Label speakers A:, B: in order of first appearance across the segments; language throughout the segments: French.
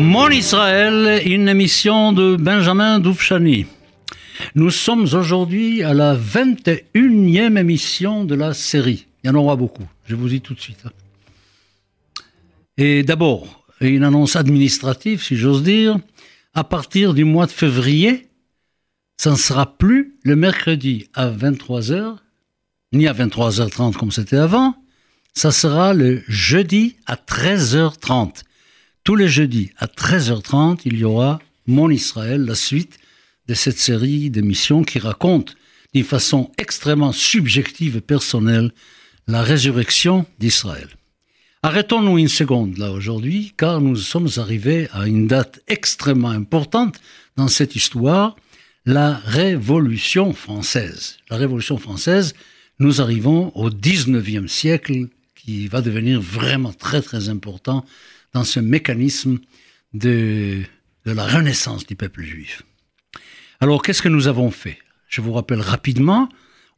A: Mon Israël, une émission de Benjamin Doufchani. Nous sommes aujourd'hui à la 21e émission de la série. Il y en aura beaucoup, je vous dis tout de suite. Et d'abord, une annonce administrative, si j'ose dire. À partir du mois de février, ça ne sera plus le mercredi à 23h, ni à 23h30 comme c'était avant, ça sera le jeudi à 13h30. Tous les jeudis à 13h30, il y aura Mon Israël, la suite de cette série d'émissions qui raconte d'une façon extrêmement subjective et personnelle la résurrection d'Israël. Arrêtons-nous une seconde là aujourd'hui, car nous sommes arrivés à une date extrêmement importante dans cette histoire, la Révolution française. La Révolution française, nous arrivons au 19e siècle qui va devenir vraiment très très important dans ce mécanisme de, la renaissance du peuple juif. Alors, qu'est-ce que nous avons fait? Je vous rappelle rapidement,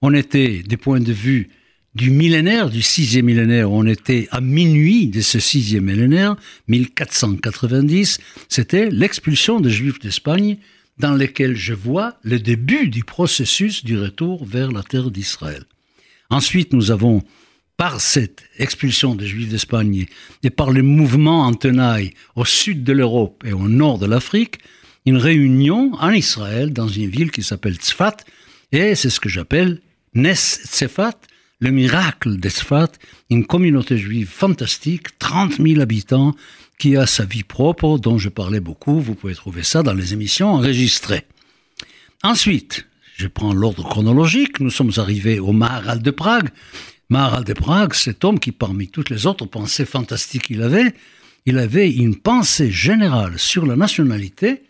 A: on était, des points de vue du millénaire, du sixième millénaire, on était à minuit de ce sixième millénaire, 1490, c'était l'expulsion des Juifs d'Espagne, dans lequel je vois le début du processus du retour vers la terre d'Israël. Ensuite, nous avons par cette expulsion des Juifs d'Espagne et par les mouvements en tenaille au sud de l'Europe et au nord de l'Afrique, une réunion en Israël dans une ville qui s'appelle Tzfat, et c'est ce que j'appelle Nes Tzfat, le miracle d'Etzfat, une communauté juive fantastique, 30 000 habitants, qui a sa vie propre, dont je parlais beaucoup, vous pouvez trouver ça dans les émissions enregistrées. Ensuite, je prends l'ordre chronologique, nous sommes arrivés au Maharal de Prague, Maharal de Prague, cet homme qui, parmi toutes les autres pensées fantastiques qu'il avait, il avait une pensée générale sur la nationalité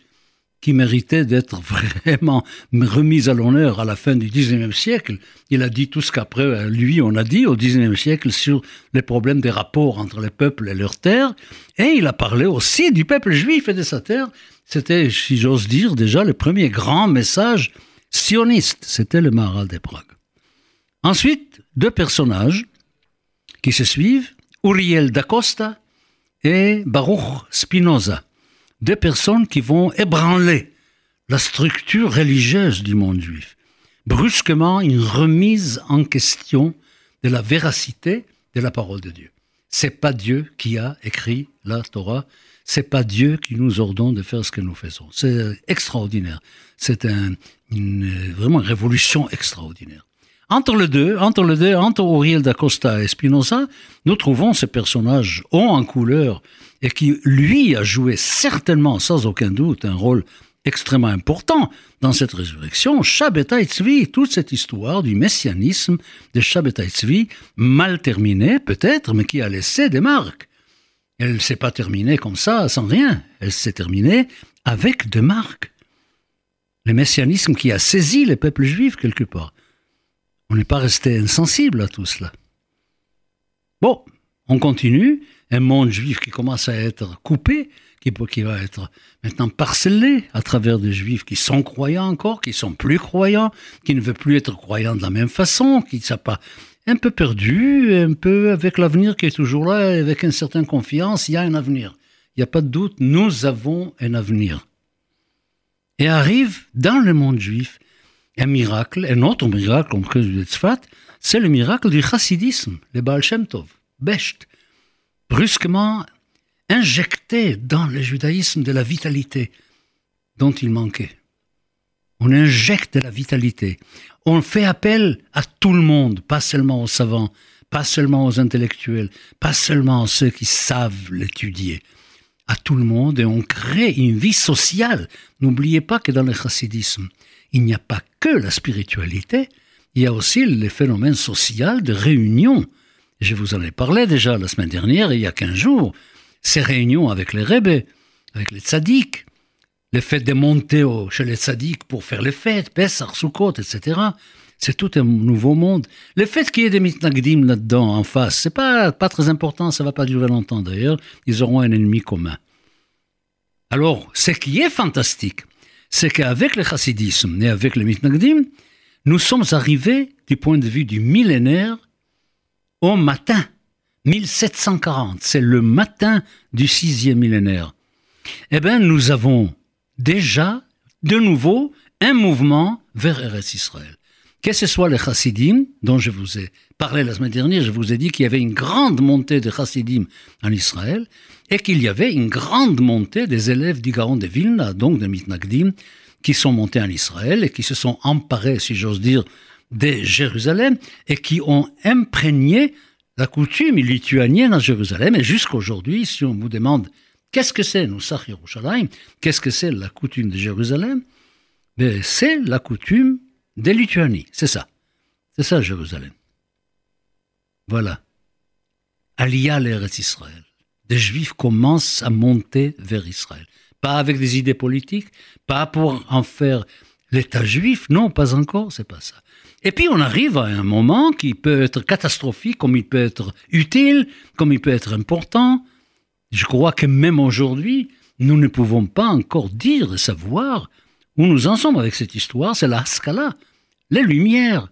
A: qui méritait d'être vraiment remise à l'honneur à la fin du XIXe siècle. Il a dit tout ce qu'après lui on a dit au XIXe siècle sur les problèmes des rapports entre les peuples et leurs terres. Et il a parlé aussi du peuple juif et de sa terre. C'était, si j'ose dire, déjà le premier grand message sioniste. C'était le Maharal de Prague. Ensuite, deux personnages qui se suivent, Uriel d'Acosta et Baruch Spinoza. Deux personnes qui vont ébranler la structure religieuse du monde juif. Brusquement, une remise en question de la véracité de la parole de Dieu. C'est pas Dieu qui a écrit la Torah, c'est pas Dieu qui nous ordonne de faire ce que nous faisons. C'est extraordinaire. C'est un, une, vraiment une révolution extraordinaire. Entre les deux, entre les deux, entre Uriel d'Acosta et Spinoza, nous trouvons ce personnage haut en couleur et qui, lui, a joué certainement, sans aucun doute, un rôle extrêmement important dans cette résurrection, Shabbatai Tzvi, toute cette histoire du messianisme de Shabbatai Tzvi, mal terminée peut-être, mais qui a laissé des marques. Elle ne s'est pas terminée comme ça, sans rien. Elle s'est terminée avec des marques. Le messianisme qui a saisi les peuples juifs quelque part. On n'est pas resté insensible à tout cela. Bon, on continue. Un monde juif qui commence à être coupé, qui, va être maintenant parcellé à travers des juifs qui sont croyants encore, qui sont plus croyants, qui ne veulent plus être croyants de la même façon, qui ne sont pas un peu perdus, un peu avec l'avenir qui est toujours là, avec une certaine confiance, il y a un avenir. Il n'y a pas de doute, nous avons un avenir. Et arrive dans le monde juif un miracle, un autre miracle, comme que de Tzfat, c'est le miracle du chassidisme, le Baal Shem Tov, brusquement injecté dans le judaïsme de la vitalité dont il manquait. On injecte de la vitalité. On fait appel à tout le monde, pas seulement aux savants, pas seulement aux intellectuels, pas seulement à ceux qui savent l'étudier, à tout le monde et on crée une vie sociale. N'oubliez pas que dans le chassidisme, il n'y a pas que la spiritualité, il y a aussi le phénomène social de réunion. Je vous en ai parlé déjà la semaine dernière, il y a 15 jours. Ces réunions avec les rebbe, avec les tzaddiks, le fait de monter chez les tzaddiks pour faire les fêtes, Pessah, Sukkot, etc. C'est tout un nouveau monde. Le fait qu'il y ait des mitnagdim là-dedans, en face, c'est pas, pas très important, ça va pas durer longtemps d'ailleurs. Ils auront un ennemi commun. Alors, ce qui est fantastique, c'est qu'avec le chassidisme et avec le mitnagdim, nous sommes arrivés, du point de vue du millénaire, au matin, 1740. C'est le matin du sixième millénaire. Eh bien, nous avons déjà, de nouveau, un mouvement vers Eretz Israël. Que ce soit les chassidim, dont je vous ai parlé la semaine dernière, je vous ai dit qu'il y avait une grande montée de chassidim en Israël, et qu'il y avait une grande montée des élèves du Gaon de Vilna, donc de Mitnagdim, qui sont montés en Israël et qui se sont emparés, si j'ose dire, de Jérusalem et qui ont imprégné la coutume lituanienne à Jérusalem. Et jusqu'aujourd'hui, si on vous demande qu'est-ce que c'est Nusach Yerushalayim, qu'est-ce que c'est la coutume de Jérusalem, ben, c'est la coutume des Lituanies. C'est ça. C'est ça, Jérusalem. Voilà. Aliyah l'Eretz Israël. Des Juifs commencent à monter vers Israël. Pas avec des idées politiques, pas pour en faire l'État juif, non, pas encore, c'est pas ça. Et puis on arrive à un moment qui peut être catastrophique, comme il peut être utile, comme il peut être important. Je crois que même aujourd'hui, nous ne pouvons pas encore dire et savoir où nous en sommes avec cette histoire. C'est la Scala, les Lumières,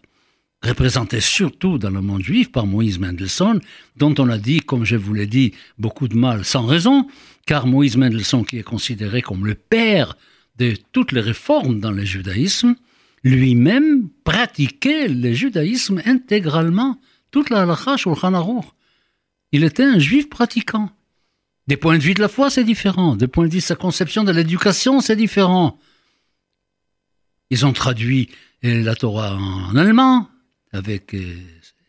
A: représentées surtout dans le monde juif par Moïse Mendelssohn, dont on a dit, comme je vous l'ai dit, beaucoup de mal sans raison, car Moïse Mendelssohn, qui est considéré comme le père de toutes les réformes dans le judaïsme, lui-même pratiquait le judaïsme intégralement, toute la halakha shulchan Il était un juif pratiquant. Des points de vue de la foi, c'est différent. Des points de vue de sa conception de l'éducation, c'est différent. Ils ont traduit la Torah en allemand avec euh,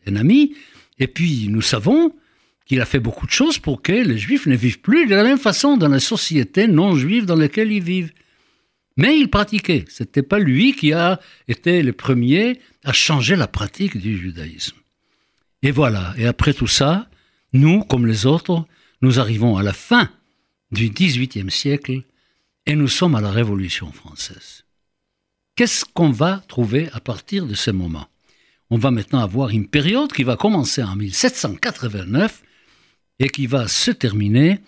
A: un ami, et puis nous savons qu'il a fait beaucoup de choses pour que les juifs ne vivent plus de la même façon dans la société non juive dans laquelle ils vivent. Mais il pratiquait. C'était pas lui qui a été le premier à changer la pratique du judaïsme. Et voilà. Et après tout ça, nous, comme les autres, nous arrivons à la fin du XVIIIe siècle et nous sommes à la Révolution française. Qu'est-ce qu'on va trouver à partir de ce moment? On va maintenant avoir une période qui va commencer en 1789 et qui va se terminer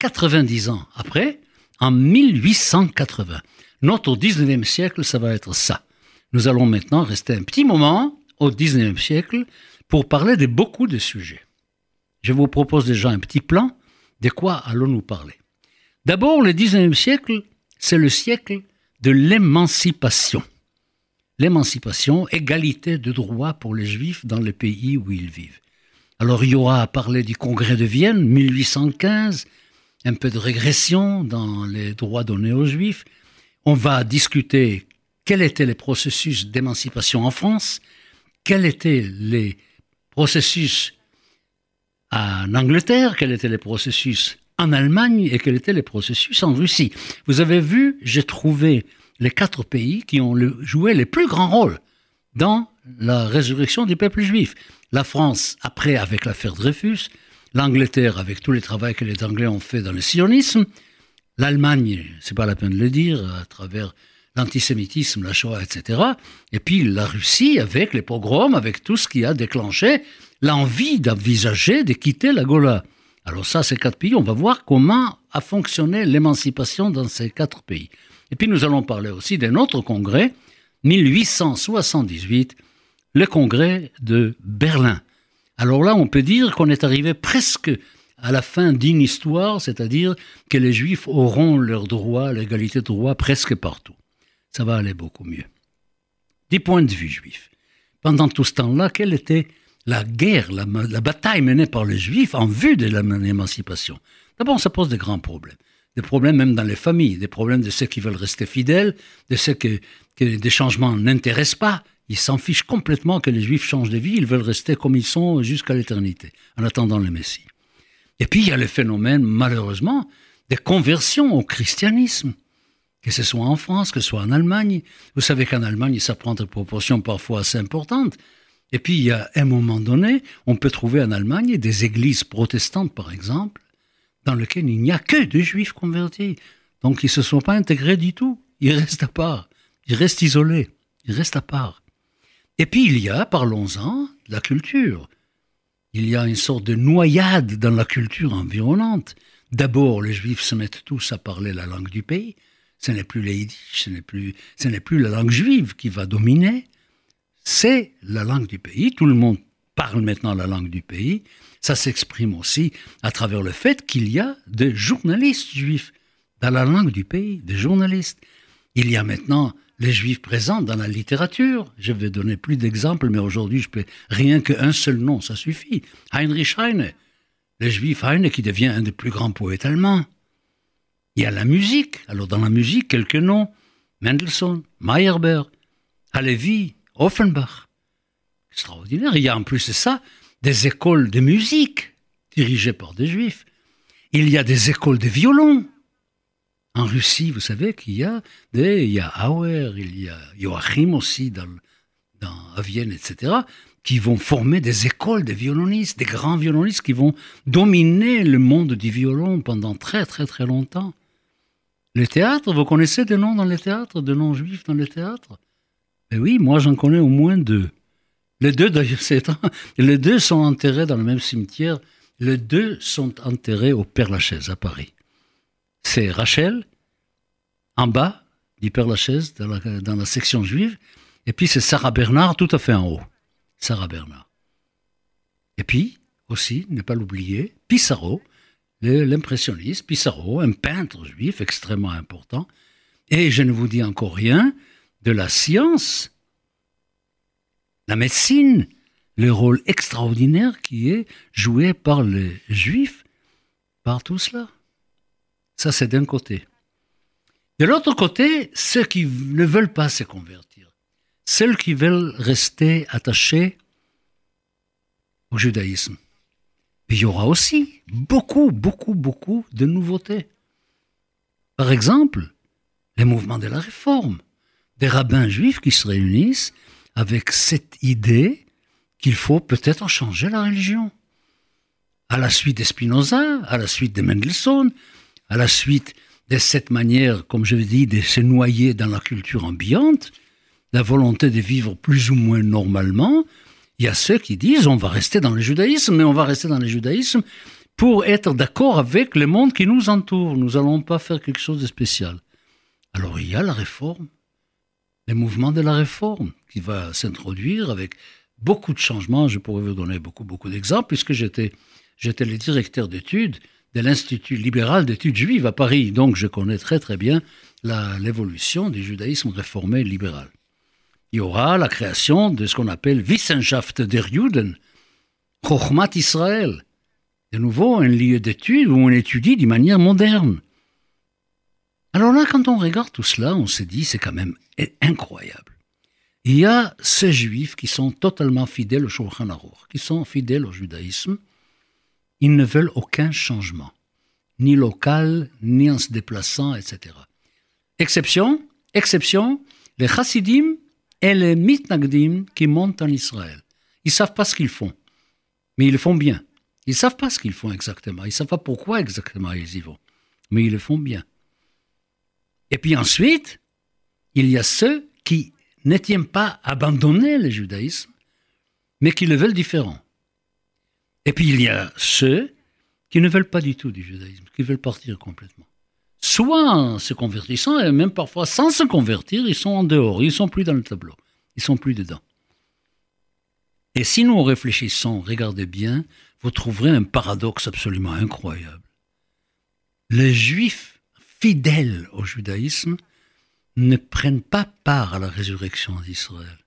A: 90 ans après, en 1880. Notre 19e siècle, ça va être ça. Nous allons maintenant rester un petit moment au 19e siècle pour parler de beaucoup de sujets. Je vous propose déjà un petit plan. De quoi allons-nous parler D'abord, le 19e siècle, c'est le siècle de l'émancipation. L'émancipation, égalité de droits pour les juifs dans les pays où ils vivent. Alors il y aura à parler du congrès de Vienne, 1815, un peu de régression dans les droits donnés aux juifs, on va discuter quels étaient les processus d'émancipation en France, quels étaient les processus en Angleterre, quels étaient les processus en Allemagne et quels étaient les processus en Russie. Vous avez vu, j'ai trouvé les quatre pays qui ont joué les plus grands rôles dans la résurrection du peuple juif. La France, après, avec l'affaire Dreyfus, l'Angleterre, avec tous les travaux que les Anglais ont fait dans le sionisme, l'Allemagne, c'est pas la peine de le dire, à travers l'antisémitisme, la Shoah, etc. Et puis la Russie avec les pogroms, avec tout ce qui a déclenché l'envie d'envisager de quitter la Gola. Alors ça, ces quatre pays, on va voir comment a fonctionné l'émancipation dans ces quatre pays. Et puis nous allons parler aussi d'un autre congrès, 1878, le congrès de Berlin. Alors là, on peut dire qu'on est arrivé presque à la fin d'une histoire, c'est-à-dire que les Juifs auront leurs droits, l'égalité de droits presque partout. Ça va aller beaucoup mieux. Du point de vue juif, pendant tout ce temps-là, quelle était la guerre, la, bataille menée par les Juifs en vue de l'émancipation D'abord, ça pose de grands problèmes. Des problèmes même dans les familles, des problèmes de ceux qui veulent rester fidèles, de ceux que, que des changements n'intéressent pas. Ils s'en fichent complètement que les Juifs changent de vie, ils veulent rester comme ils sont jusqu'à l'éternité, en attendant le Messie. Et puis il y a le phénomène, malheureusement, des conversions au christianisme, que ce soit en France, que ce soit en Allemagne. Vous savez qu'en Allemagne, ça prend des proportions parfois assez importantes. Et puis, il y a un moment donné, on peut trouver en Allemagne des églises protestantes, par exemple, dans lesquelles il n'y a que des juifs convertis. Donc, ils ne se sont pas intégrés du tout. Ils restent à part. Ils restent isolés. Ils restent à part. Et puis, il y a, parlons-en, la culture il y a une sorte de noyade dans la culture environnante. D'abord, les Juifs se mettent tous à parler la langue du pays. Ce n'est plus les ce n'est plus, ce n'est plus la langue juive qui va dominer. C'est la langue du pays. Tout le monde parle maintenant la langue du pays. Ça s'exprime aussi à travers le fait qu'il y a des journalistes juifs dans la langue du pays, des journalistes. Il y a maintenant les juifs présents dans la littérature. Je vais donner plus d'exemples, mais aujourd'hui, je peux rien qu'un seul nom, ça suffit. Heinrich Heine, le juif Heine qui devient un des plus grands poètes allemands. Il y a la musique. Alors, dans la musique, quelques noms. Mendelssohn, Meyerbeer, Halevi, Offenbach. Extraordinaire. Il y a en plus de ça des écoles de musique dirigées par des juifs. Il y a des écoles de violon. En Russie, vous savez qu'il y a des, il y a Auer, il y a Joachim aussi dans, dans, à Vienne, etc., qui vont former des écoles de violonistes, des grands violonistes qui vont dominer le monde du violon pendant très très très longtemps. Les théâtres, vous connaissez des noms dans les théâtres, des noms juifs dans les théâtres? Eh oui, moi j'en connais au moins deux. Les deux, les deux sont enterrés dans le même cimetière. Les deux sont enterrés au Père-Lachaise à Paris. C'est Rachel, en bas du Père-Lachaise, dans la, dans la section juive, et puis c'est Sarah Bernard tout à fait en haut. Sarah Bernard. Et puis, aussi, ne pas l'oublier, Pissarro, l'impressionniste Pissarro, un peintre juif extrêmement important. Et je ne vous dis encore rien de la science, la médecine, le rôle extraordinaire qui est joué par les juifs, par tout cela. Ça, c'est d'un côté. De l'autre côté, ceux qui ne veulent pas se convertir, ceux qui veulent rester attachés au judaïsme il y aura aussi beaucoup, beaucoup, beaucoup de nouveautés. Par exemple, les mouvements de la réforme, des rabbins juifs qui se réunissent avec cette idée qu'il faut peut-être changer la religion. À la suite de Spinoza, à la suite de Mendelssohn, à la suite de cette manière, comme je dit, de se noyer dans la culture ambiante, la volonté de vivre plus ou moins normalement, il y a ceux qui disent on va rester dans le judaïsme, mais on va rester dans le judaïsme pour être d'accord avec le monde qui nous entoure. Nous n'allons pas faire quelque chose de spécial. Alors il y a la réforme, le mouvement de la réforme qui va s'introduire avec beaucoup de changements. Je pourrais vous donner beaucoup, beaucoup d'exemples puisque j'étais, j'étais le directeur d'études de l'Institut libéral d'études juives à Paris. Donc je connais très très bien l'évolution du judaïsme réformé libéral il y aura la création de ce qu'on appelle Wissenschaft der Juden, Chochmat Israël. De nouveau, un lieu d'étude où on étudie d'une manière moderne. Alors là, quand on regarde tout cela, on se dit, c'est quand même incroyable. Il y a ces juifs qui sont totalement fidèles au Shulchan Aruch, qui sont fidèles au judaïsme. Ils ne veulent aucun changement, ni local, ni en se déplaçant, etc. Exception, exception, les chassidim et les mitnagdim qui montent en Israël. Ils savent pas ce qu'ils font, mais ils le font bien. Ils savent pas ce qu'ils font exactement, ils savent pas pourquoi exactement ils y vont, mais ils le font bien. Et puis ensuite, il y a ceux qui ne tiennent pas abandonner le judaïsme, mais qui le veulent différent. Et puis il y a ceux qui ne veulent pas du tout du judaïsme, qui veulent partir complètement soit en se convertissant, et même parfois sans se convertir, ils sont en dehors, ils sont plus dans le tableau, ils sont plus dedans. Et si nous réfléchissons, regardez bien, vous trouverez un paradoxe absolument incroyable. Les juifs fidèles au judaïsme ne prennent pas part à la résurrection d'Israël.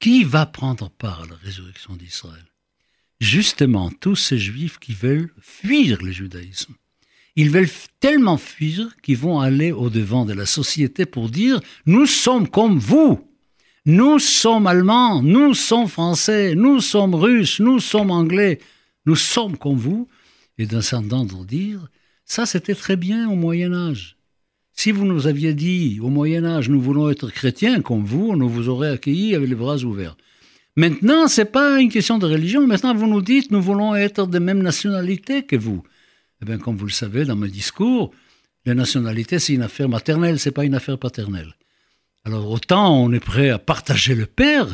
A: Qui va prendre part à la résurrection d'Israël? Justement, tous ces juifs qui veulent fuir le judaïsme. Ils veulent tellement fuir qu'ils vont aller au-devant de la société pour dire nous sommes comme vous. Nous sommes allemands, nous sommes français, nous sommes russes, nous sommes anglais, nous sommes comme vous. Et d'un s'entendre dire ça c'était très bien au Moyen Âge. Si vous nous aviez dit au Moyen Âge nous voulons être chrétiens comme vous, on vous aurait accueillis avec les bras ouverts. Maintenant, c'est pas une question de religion. Maintenant, vous nous dites nous voulons être de même nationalité que vous. Eh bien, comme vous le savez, dans mes discours, la nationalité, c'est une affaire maternelle, c'est pas une affaire paternelle. Alors, autant on est prêt à partager le père,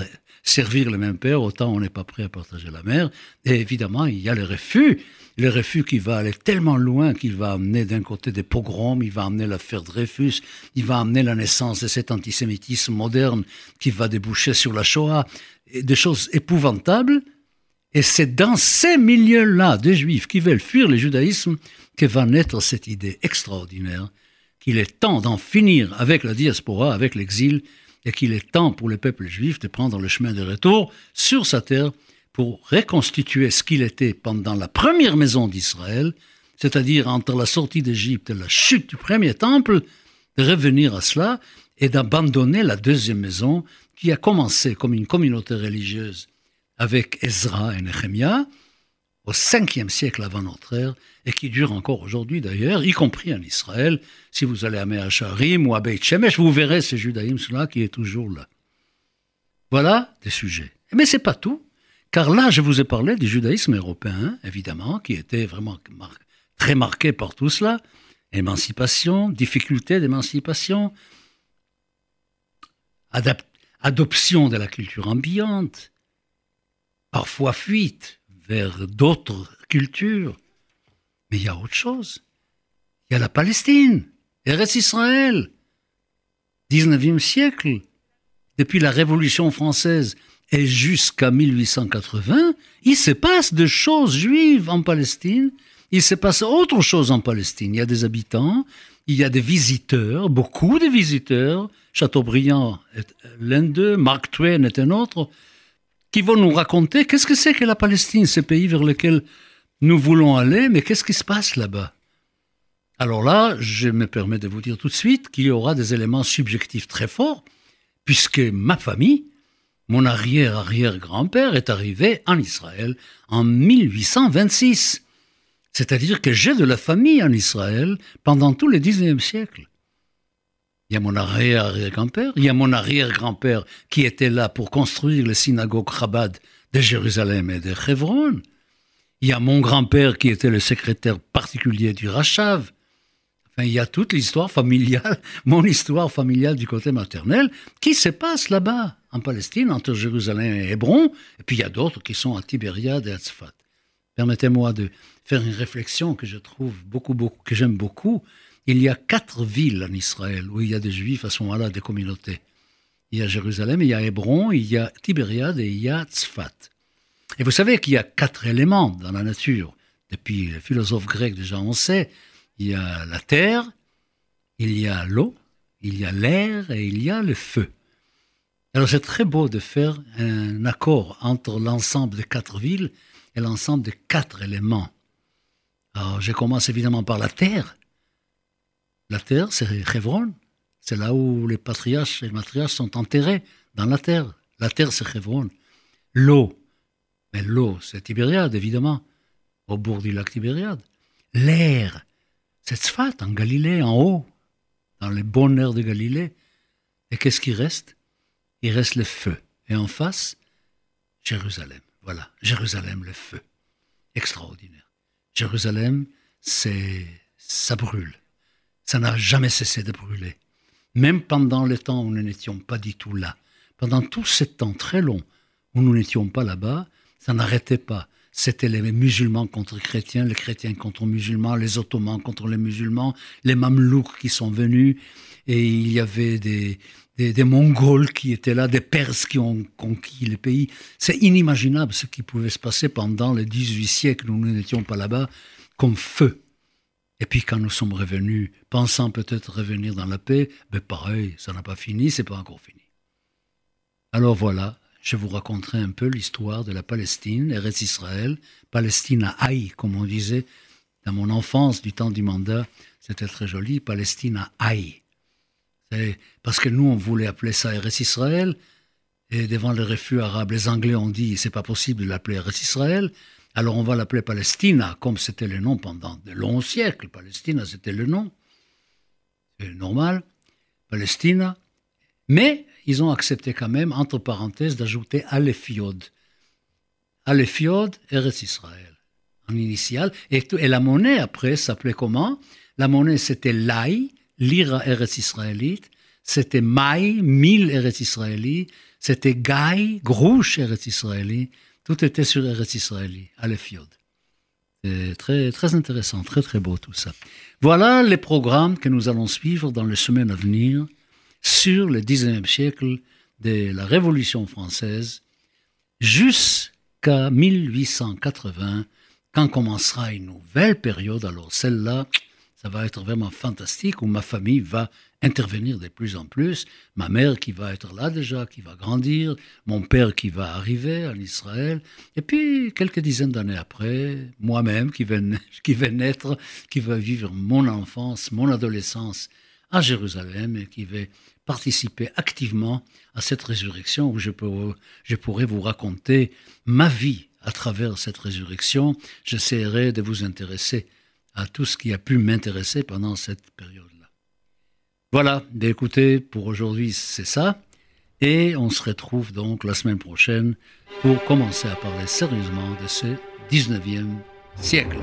A: servir le même père, autant on n'est pas prêt à partager la mère. Et évidemment, il y a le refus. Le refus qui va aller tellement loin qu'il va amener d'un côté des pogroms, il va amener l'affaire Dreyfus, il va amener la naissance de cet antisémitisme moderne qui va déboucher sur la Shoah, et des choses épouvantables. Et c'est dans ces milieux-là de juifs qui veulent fuir le judaïsme que va naître cette idée extraordinaire qu'il est temps d'en finir avec la diaspora, avec l'exil, et qu'il est temps pour le peuple juif de prendre le chemin de retour sur sa terre pour reconstituer ce qu'il était pendant la première maison d'Israël, c'est-à-dire entre la sortie d'Égypte et la chute du premier temple, de revenir à cela et d'abandonner la deuxième maison qui a commencé comme une communauté religieuse avec Ezra et Nehemiah au 5e siècle avant notre ère et qui dure encore aujourd'hui d'ailleurs, y compris en Israël. Si vous allez à Me'acharim ou à Beit Shemesh, vous verrez ce judaïsme-là qui est toujours là. Voilà des sujets. Mais c'est pas tout, car là, je vous ai parlé du judaïsme européen, évidemment, qui était vraiment très marqué par tout cela. Émancipation, difficulté d'émancipation, adoption de la culture ambiante, parfois fuite vers d'autres cultures. Mais il y a autre chose. Il y a la Palestine, Eretz Israël, 19e siècle. Depuis la Révolution française et jusqu'à 1880, il se passe de choses juives en Palestine. Il se passe autre chose en Palestine. Il y a des habitants, il y a des visiteurs, beaucoup de visiteurs. Chateaubriand est l'un d'eux, Mark Twain est un autre qui vont nous raconter qu'est-ce que c'est que la Palestine, ce pays vers lequel nous voulons aller, mais qu'est-ce qui se passe là-bas? Alors là, je me permets de vous dire tout de suite qu'il y aura des éléments subjectifs très forts, puisque ma famille, mon arrière-arrière-grand-père est arrivé en Israël en 1826. C'est-à-dire que j'ai de la famille en Israël pendant tout le 19e siècle. Il y a mon arrière-arrière-grand-père, il y a mon arrière-grand-père qui était là pour construire les synagogues Chabad de Jérusalem et de Hebron. Il y a mon grand-père qui était le secrétaire particulier du Rachav. Enfin, il y a toute l'histoire familiale, mon histoire familiale du côté maternel, qui se passe là-bas, en Palestine, entre Jérusalem et Hébron. Et puis il y a d'autres qui sont à Tibériade et à Tzfat. Permettez-moi de faire une réflexion que je trouve beaucoup, beaucoup, que j'aime beaucoup. Il y a quatre villes en Israël où il y a des juifs à ce moment-là, des communautés. Il y a Jérusalem, il y a Hébron, il y a Tibériade et il y a Tzfat. Et vous savez qu'il y a quatre éléments dans la nature. Depuis les philosophes grecs, déjà, on sait. Il y a la terre, il y a l'eau, il y a l'air et il y a le feu. Alors c'est très beau de faire un accord entre l'ensemble des quatre villes et l'ensemble des quatre éléments. Alors je commence évidemment par la terre. La terre, c'est Hebron. C'est là où les patriarches et les matriarches sont enterrés, dans la terre. La terre, c'est Hebron. L'eau. Mais l'eau, c'est Tibériade, évidemment, au bord du lac Tibériade. L'air, c'est Tzfat, en Galilée, en haut, dans les bonnes de Galilée. Et qu'est-ce qui reste? Il reste le feu. Et en face, Jérusalem. Voilà, Jérusalem, le feu. Extraordinaire. Jérusalem, c'est ça brûle ça n'a jamais cessé de brûler. Même pendant les temps où nous n'étions pas du tout là, pendant tout ce temps très long où nous n'étions pas là-bas, ça n'arrêtait pas. C'était les musulmans contre les chrétiens, les chrétiens contre les musulmans, les ottomans contre les musulmans, les mamelouks qui sont venus, et il y avait des, des, Mongols qui étaient là, des Perses qui ont conquis le pays. C'est inimaginable ce qui pouvait se passer pendant les 18 siècles où nous n'étions pas là-bas, comme feu. Et puis quand nous sommes revenus, pensant peut-être revenir dans la paix, ben pareil, ça n'a pas fini, c'est pas encore fini. Alors voilà, je vous raconterai un peu l'histoire de la Palestine, Eretz Israël, Palestine à Haï, comme on disait dans mon enfance du temps du mandat, c'était très joli, Palestine à Haï. Parce que nous, on voulait appeler ça Eretz Israël, et devant le refus arabe, les Anglais ont dit c'est pas possible de l'appeler Eretz Israël. Alors on va l'appeler Palestina, comme c'était le nom pendant de longs siècles. Palestina, c'était le nom. C'est normal. Palestina. Mais ils ont accepté quand même, entre parenthèses, d'ajouter Alephiod. Alephiod, Eretz Israël, en initial. Et, la monnaie, après, s'appelait comment? La monnaie, c'était l'Aï, l'Ira Eretz Israélite. C'était Maï, mille Eretz Israélite. C'était Gaï, Grouche Eretz Israélite. Tout était sur Eretz Israëli, à l'Efiod. C'est très, très intéressant, très très beau tout ça. Voilà les programmes que nous allons suivre dans les semaines à venir sur le 19e siècle de la Révolution française jusqu'à jusqu'à 1880, quand commencera une nouvelle période. Alors celle-là, ça va être vraiment fantastique, où ma famille va intervenir de plus en plus, ma mère qui va être là déjà, qui va grandir, mon père qui va arriver en Israël, et puis quelques dizaines d'années après, moi-même qui vais naître, qui va vivre mon enfance, mon adolescence à Jérusalem et qui va participer activement à cette résurrection où je, je pourrai vous raconter ma vie à travers cette résurrection. J'essaierai de vous intéresser à tout ce qui a pu m'intéresser pendant cette période-là. Voilà, écoutez, pour aujourd'hui, c'est ça. Et on se retrouve donc la semaine prochaine pour commencer à parler sérieusement de ce 19e siècle.